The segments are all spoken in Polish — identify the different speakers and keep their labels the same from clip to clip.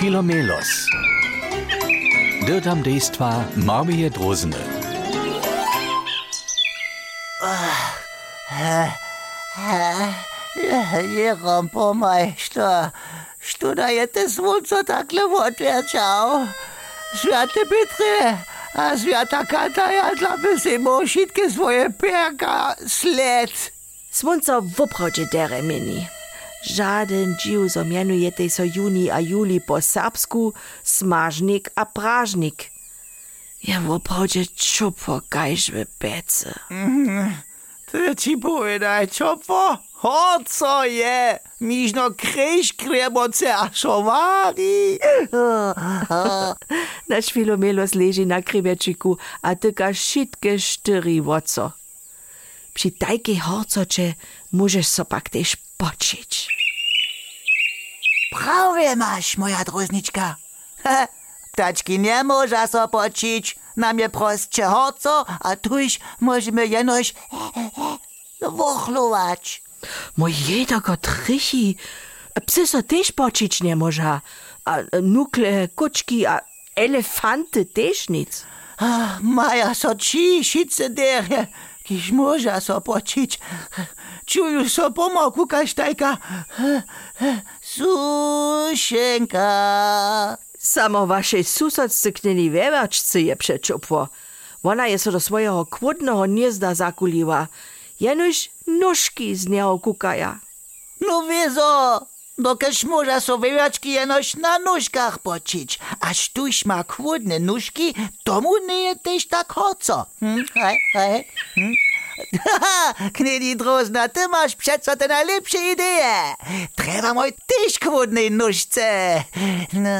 Speaker 1: Philomelos. Dirt am dejstva Marmie Drozene.
Speaker 2: Jerom, pomaj, što, što da je te svunco takle odverčal? Svete Petre, a sveta Kataja tlape se mošitke svoje perka sled.
Speaker 3: Svunco vopravdje dere meni. Żaden dził zamienuje tej so juni a juli po serbsku smażnik a prażnik. Ja w opodzie czupo gajżby pece. Mm,
Speaker 2: ty ci powiedaj czupo? O co je? Miżno kryś kremoce a szowari.
Speaker 3: Nasz filomelos leży na krymieczyku, a tyka szitkie sztyri woco. Przy tajkiej horcocie możesz sopak też pocić.
Speaker 2: Prawie masz, moja drozniczka. Ha, Ptaczki nie może so pocić. Na mnie prostsze horco, a tuż możemy jenoś wochlować.
Speaker 3: Moj jednego trychi, psy so też pocić nie może, a nukle, kuczki, a elefanty też nic.
Speaker 2: Maja so ci, šice derje, kiž može so pocić. Čuju so pomoku kaštajka. Sušenka.
Speaker 3: Samo waszej susodce knili wewerczcy je przeczupło. Ona je so do swojego kłodnego gniezda zakuliła. Jenuś nóżki z niego kukaja.
Speaker 2: No wiezo, dokeż może so wywiaczki jenoś na nóżkach pocić. Aż tuż ma kłodne nóżki, tomu nie je też tak hoco. Hm? Hej, hej. Hm? Haha, Knedi Drozna, ty masz przeco te najlepsze idee. Trzeba moj też kłodnej nóżce. No,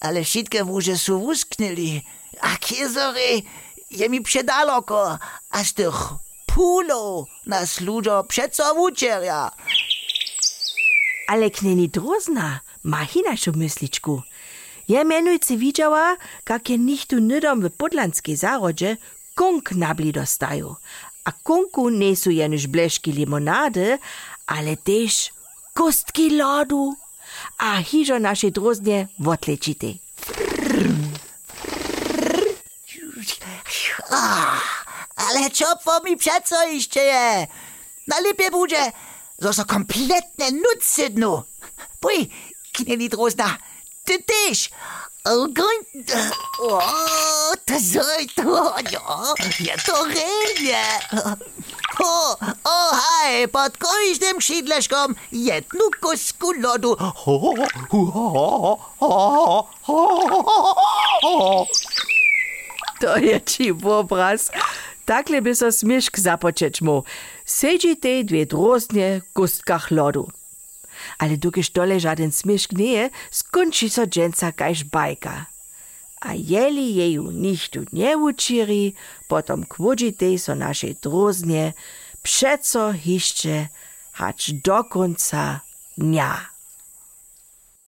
Speaker 2: ale wszystkie wóże są wusknęli. A kiezory je mi przedaloko, aż tych pulo nas ludzo przeco wuczeria.
Speaker 3: Ale kneni drozna ma hinajszą mysliczku. Ja mianujcy widziała, jak je nichtu nydom w podlanskiej zarodzie kong nabli dostają. Akonku nesu ja nicht Bläschki Limonade, ale też kostki lodu. A hižo naše drozdnje votlečite.
Speaker 2: Ah, ale čopo mi přeco ještě je. Najlepě bude, so so kompletne Nutze no. Pui, kneli drozna, ty tyš. Oh, Grund. Oh. Zajtranja je to relje. Ho, ohaj, pod kojždem šidleškom je tnukos kulodu.
Speaker 3: To je čip obraz. Takle bi se smišk započeč mu. Seđite dve drozne gustka hlodu. Ale dokiž tole žaden smišk nije, skonči so dženca kajž bajka. A jeli jeju nichtu nie uczyri, potom kwodzitej so nasze droznie, przeco hiszcze, hacz do końca dnia.